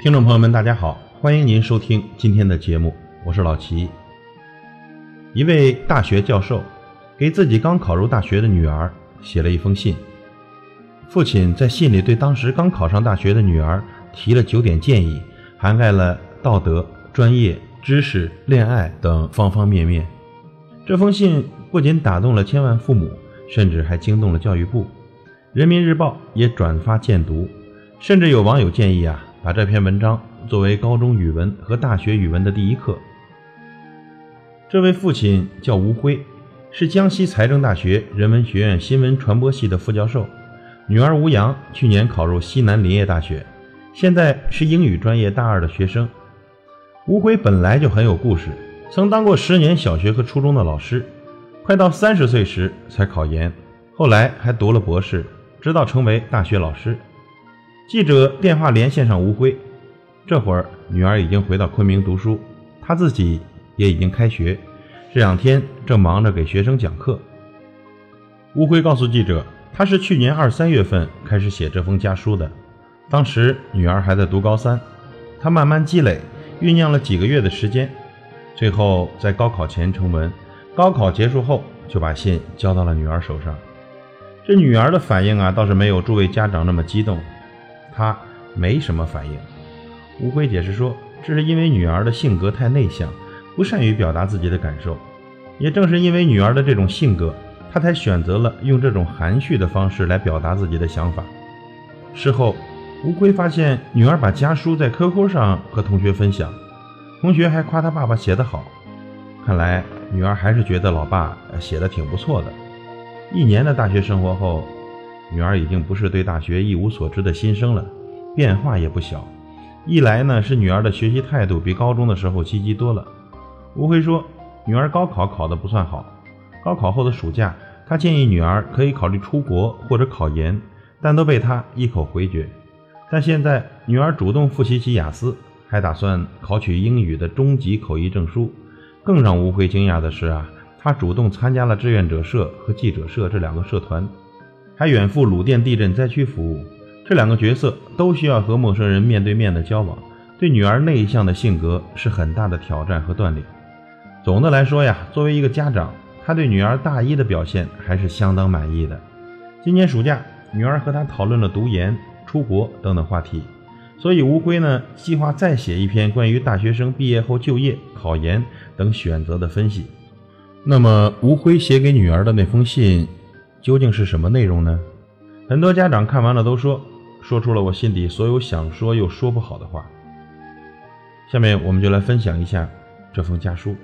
听众朋友们，大家好，欢迎您收听今天的节目，我是老齐。一位大学教授给自己刚考入大学的女儿写了一封信，父亲在信里对当时刚考上大学的女儿提了九点建议，涵盖了道德、专业、知识、恋爱等方方面面。这封信不仅打动了千万父母，甚至还惊动了教育部。人民日报也转发荐读，甚至有网友建议啊，把这篇文章作为高中语文和大学语文的第一课。这位父亲叫吴辉，是江西财政大学人文学院新闻传播系的副教授，女儿吴阳去年考入西南林业大学，现在是英语专业大二的学生。吴辉本来就很有故事，曾当过十年小学和初中的老师，快到三十岁时才考研，后来还读了博士。直到成为大学老师，记者电话连线上吴辉，这会儿女儿已经回到昆明读书，他自己也已经开学，这两天正忙着给学生讲课。吴辉告诉记者，他是去年二三月份开始写这封家书的，当时女儿还在读高三，他慢慢积累，酝酿了几个月的时间，最后在高考前成文，高考结束后就把信交到了女儿手上。这女儿的反应啊，倒是没有诸位家长那么激动，他没什么反应。吴辉解释说，这是因为女儿的性格太内向，不善于表达自己的感受。也正是因为女儿的这种性格，他才选择了用这种含蓄的方式来表达自己的想法。事后，吴辉发现女儿把家书在 QQ 上和同学分享，同学还夸他爸爸写得好。看来女儿还是觉得老爸写的挺不错的。一年的大学生活后，女儿已经不是对大学一无所知的新生了，变化也不小。一来呢，是女儿的学习态度比高中的时候积极多了。吴辉说，女儿高考考得不算好，高考后的暑假，他建议女儿可以考虑出国或者考研，但都被他一口回绝。但现在女儿主动复习起雅思，还打算考取英语的中级口译证书。更让吴辉惊讶的是啊。他主动参加了志愿者社和记者社这两个社团，还远赴鲁甸地震灾区服务。这两个角色都需要和陌生人面对面的交往，对女儿内向的性格是很大的挑战和锻炼。总的来说呀，作为一个家长，他对女儿大一的表现还是相当满意的。今年暑假，女儿和他讨论了读研、出国等等话题，所以吴辉呢计划再写一篇关于大学生毕业后就业、考研等选择的分析。那么，吴辉写给女儿的那封信，究竟是什么内容呢？很多家长看完了都说，说出了我心底所有想说又说不好的话。下面我们就来分享一下这封家书。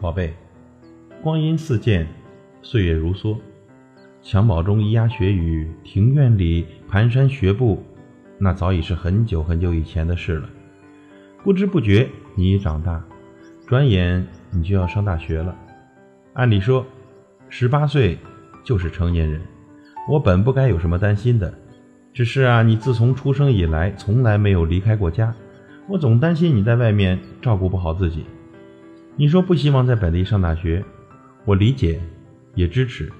宝贝，光阴似箭。岁月如梭，襁褓中咿呀学语，庭院里蹒跚学步，那早已是很久很久以前的事了。不知不觉，你已长大，转眼你就要上大学了。按理说，十八岁就是成年人，我本不该有什么担心的。只是啊，你自从出生以来，从来没有离开过家，我总担心你在外面照顾不好自己。你说不希望在本地上大学，我理解。也支持，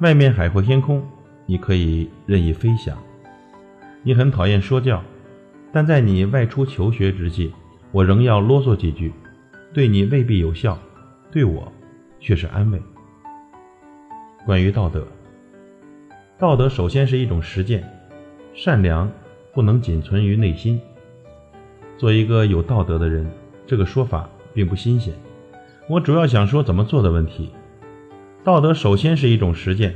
外面海阔天空，你可以任意飞翔。你很讨厌说教，但在你外出求学之际，我仍要啰嗦几句，对你未必有效，对我却是安慰。关于道德，道德首先是一种实践，善良不能仅存于内心。做一个有道德的人，这个说法并不新鲜。我主要想说怎么做的问题。道德首先是一种实践，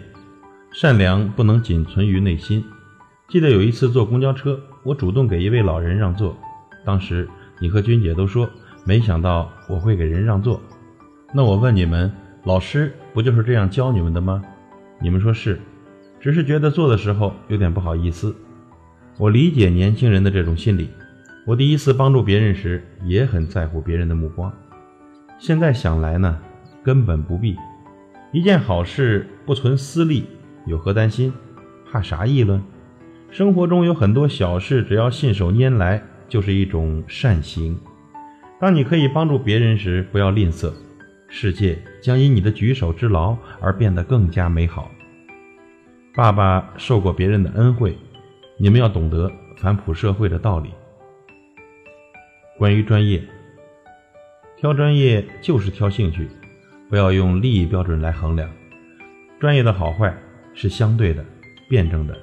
善良不能仅存于内心。记得有一次坐公交车，我主动给一位老人让座，当时你和君姐都说没想到我会给人让座。那我问你们，老师不就是这样教你们的吗？你们说是，只是觉得做的时候有点不好意思。我理解年轻人的这种心理，我第一次帮助别人时也很在乎别人的目光。现在想来呢，根本不必。一件好事不存私利，有何担心？怕啥议论？生活中有很多小事，只要信手拈来，就是一种善行。当你可以帮助别人时，不要吝啬，世界将因你的举手之劳而变得更加美好。爸爸受过别人的恩惠，你们要懂得反哺社会的道理。关于专业，挑专业就是挑兴趣，不要用利益标准来衡量。专业的好坏是相对的、辩证的。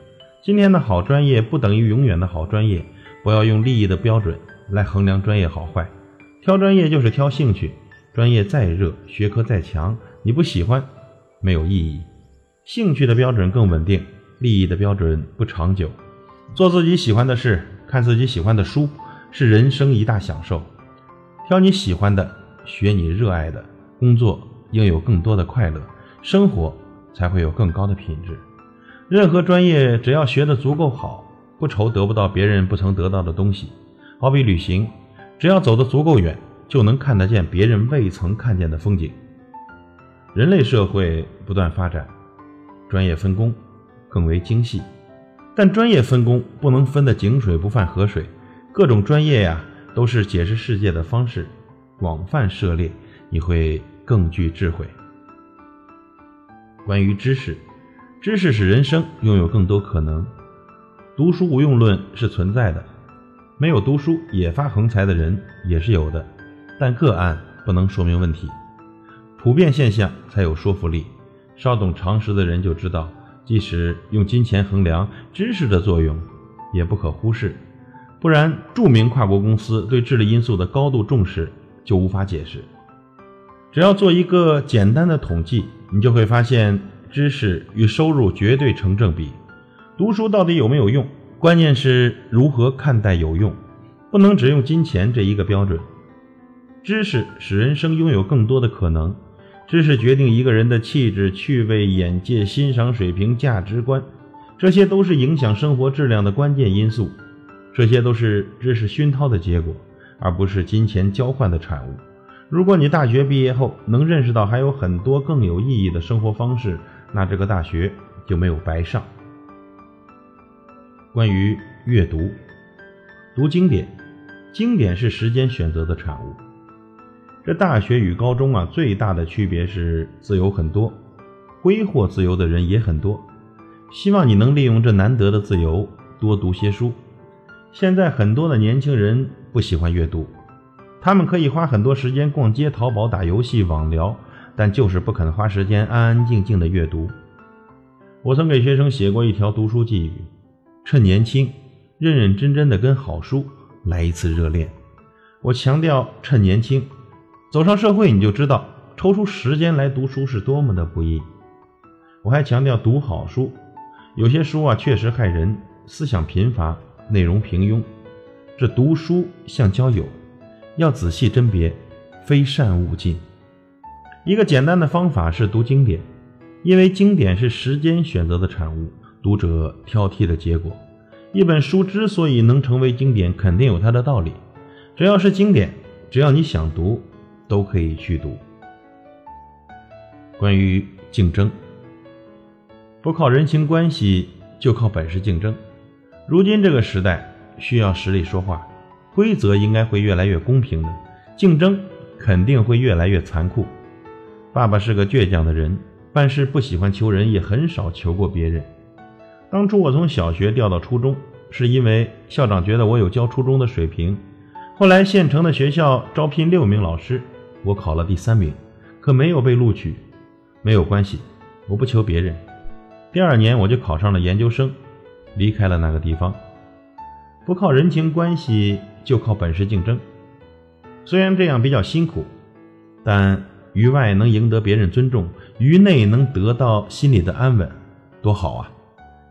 今天的好专业不等于永远的好专业，不要用利益的标准来衡量专业好坏。挑专业就是挑兴趣，专业再热，学科再强，你不喜欢，没有意义。兴趣的标准更稳定，利益的标准不长久。做自己喜欢的事，看自己喜欢的书，是人生一大享受。挑你喜欢的，学你热爱的，工作应有更多的快乐，生活才会有更高的品质。任何专业只要学得足够好，不愁得不到别人不曾得到的东西。好比旅行，只要走得足够远，就能看得见别人未曾看见的风景。人类社会不断发展。专业分工更为精细，但专业分工不能分得井水不犯河水。各种专业呀，都是解释世界的方式。广泛涉猎，你会更具智慧。关于知识，知识使人生拥有更多可能。读书无用论是存在的，没有读书也发横财的人也是有的，但个案不能说明问题，普遍现象才有说服力。稍懂常识的人就知道，即使用金钱衡量知识的作用，也不可忽视。不然，著名跨国公司对智力因素的高度重视就无法解释。只要做一个简单的统计，你就会发现，知识与收入绝对成正比。读书到底有没有用？关键是如何看待有用，不能只用金钱这一个标准。知识使人生拥有更多的可能。知识决定一个人的气质、趣味、眼界、欣赏水平、价值观，这些都是影响生活质量的关键因素。这些都是知识熏陶的结果，而不是金钱交换的产物。如果你大学毕业后能认识到还有很多更有意义的生活方式，那这个大学就没有白上。关于阅读，读经典，经典是时间选择的产物。这大学与高中啊，最大的区别是自由很多，挥霍自由的人也很多。希望你能利用这难得的自由，多读些书。现在很多的年轻人不喜欢阅读，他们可以花很多时间逛街、淘宝、打游戏、网聊，但就是不肯花时间安安静静的阅读。我曾给学生写过一条读书寄语：趁年轻，认认真真的跟好书来一次热恋。我强调趁年轻。走上社会，你就知道抽出时间来读书是多么的不易。我还强调读好书，有些书啊确实害人，思想贫乏，内容平庸。这读书像交友，要仔细甄别，非善勿近。一个简单的方法是读经典，因为经典是时间选择的产物，读者挑剔的结果。一本书之所以能成为经典，肯定有它的道理。只要是经典，只要你想读。都可以去读。关于竞争，不靠人情关系，就靠本事竞争。如今这个时代需要实力说话，规则应该会越来越公平的，竞争肯定会越来越残酷。爸爸是个倔强的人，办事不喜欢求人，也很少求过别人。当初我从小学调到初中，是因为校长觉得我有教初中的水平。后来县城的学校招聘六名老师。我考了第三名，可没有被录取，没有关系，我不求别人。第二年我就考上了研究生，离开了那个地方。不靠人情关系，就靠本事竞争。虽然这样比较辛苦，但于外能赢得别人尊重，于内能得到心里的安稳，多好啊！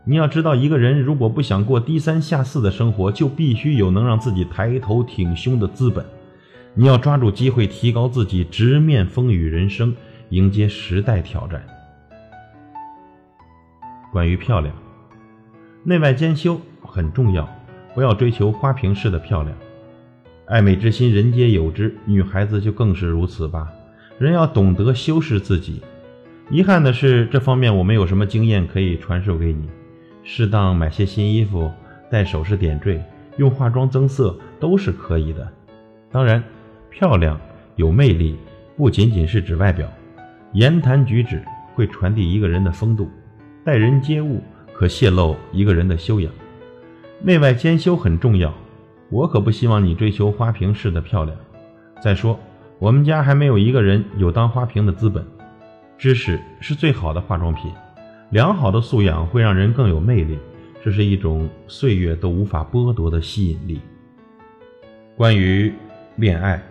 你要知道，一个人如果不想过低三下四的生活，就必须有能让自己抬头挺胸的资本。你要抓住机会，提高自己，直面风雨人生，迎接时代挑战。关于漂亮，内外兼修很重要，不要追求花瓶式的漂亮。爱美之心，人皆有之，女孩子就更是如此吧。人要懂得修饰自己。遗憾的是，这方面我没有什么经验可以传授给你。适当买些新衣服，戴首饰点缀。用化妆增色都是可以的。当然，漂亮有魅力不仅仅是指外表，言谈举止会传递一个人的风度，待人接物可泄露一个人的修养。内外兼修很重要，我可不希望你追求花瓶式的漂亮。再说，我们家还没有一个人有当花瓶的资本。知识是最好的化妆品，良好的素养会让人更有魅力，这是一种岁月都无法剥夺的吸引力。关于恋爱，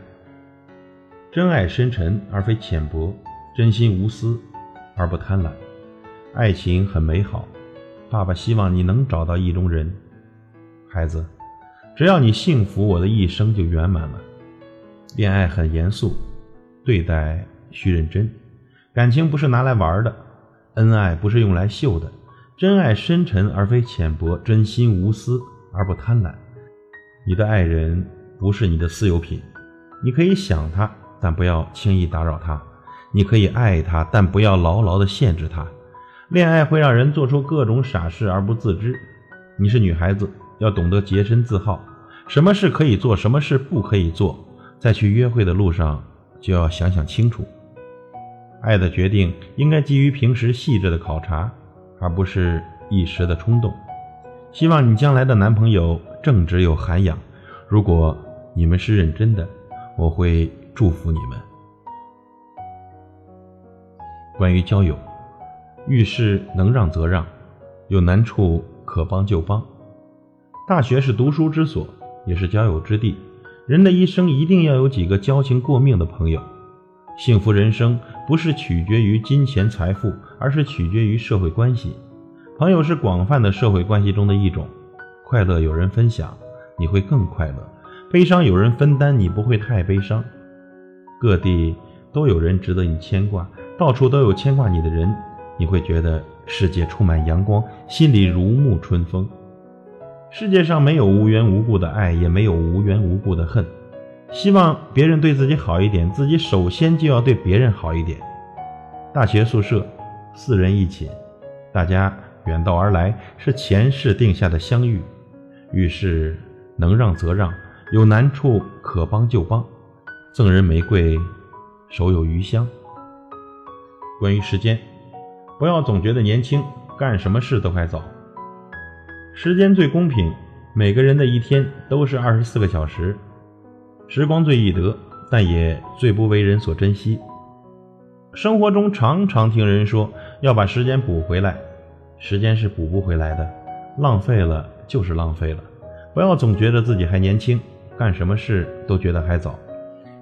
真爱深沉而非浅薄，真心无私而不贪婪。爱情很美好，爸爸希望你能找到意中人。孩子，只要你幸福，我的一生就圆满了。恋爱很严肃，对待需认真。感情不是拿来玩的，恩爱不是用来秀的。真爱深沉而非浅薄，真心无私而不贪婪。你的爱人不是你的私有品，你可以想他，但不要轻易打扰他；你可以爱他，但不要牢牢的限制他。恋爱会让人做出各种傻事而不自知。你是女孩子。要懂得洁身自好，什么事可以做，什么事不可以做，在去约会的路上就要想想清楚。爱的决定应该基于平时细致的考察，而不是一时的冲动。希望你将来的男朋友正直有涵养。如果你们是认真的，我会祝福你们。关于交友，遇事能让则让，有难处可帮就帮。大学是读书之所，也是交友之地。人的一生一定要有几个交情过命的朋友。幸福人生不是取决于金钱财富，而是取决于社会关系。朋友是广泛的社会关系中的一种。快乐有人分享，你会更快乐；悲伤有人分担，你不会太悲伤。各地都有人值得你牵挂，到处都有牵挂你的人，你会觉得世界充满阳光，心里如沐春风。世界上没有无缘无故的爱，也没有无缘无故的恨。希望别人对自己好一点，自己首先就要对别人好一点。大学宿舍，四人一寝，大家远道而来，是前世定下的相遇。遇事能让则让，有难处可帮就帮。赠人玫瑰，手有余香。关于时间，不要总觉得年轻，干什么事都还早。时间最公平，每个人的一天都是二十四个小时。时光最易得，但也最不为人所珍惜。生活中常常听人说要把时间补回来，时间是补不回来的，浪费了就是浪费了。不要总觉得自己还年轻，干什么事都觉得还早。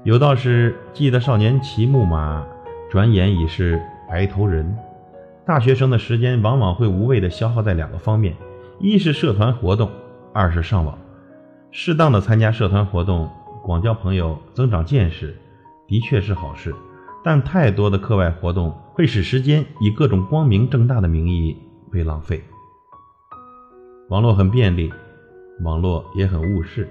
有道是：记得少年骑木马，转眼已是白头人。大学生的时间往往会无谓的消耗在两个方面。一是社团活动，二是上网。适当的参加社团活动，广交朋友，增长见识，的确是好事。但太多的课外活动会使时间以各种光明正大的名义被浪费。网络很便利，网络也很误事。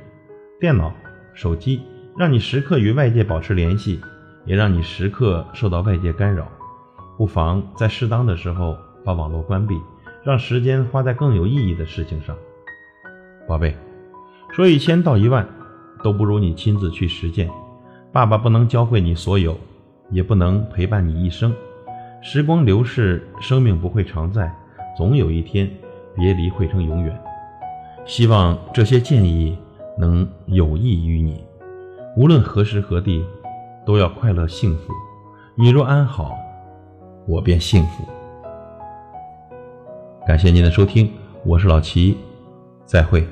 电脑、手机让你时刻与外界保持联系，也让你时刻受到外界干扰。不妨在适当的时候把网络关闭。让时间花在更有意义的事情上，宝贝，说一千道一万，都不如你亲自去实践。爸爸不能教会你所有，也不能陪伴你一生。时光流逝，生命不会常在，总有一天，别离会成永远。希望这些建议能有益于你。无论何时何地，都要快乐幸福。你若安好，我便幸福。感谢您的收听，我是老齐，再会。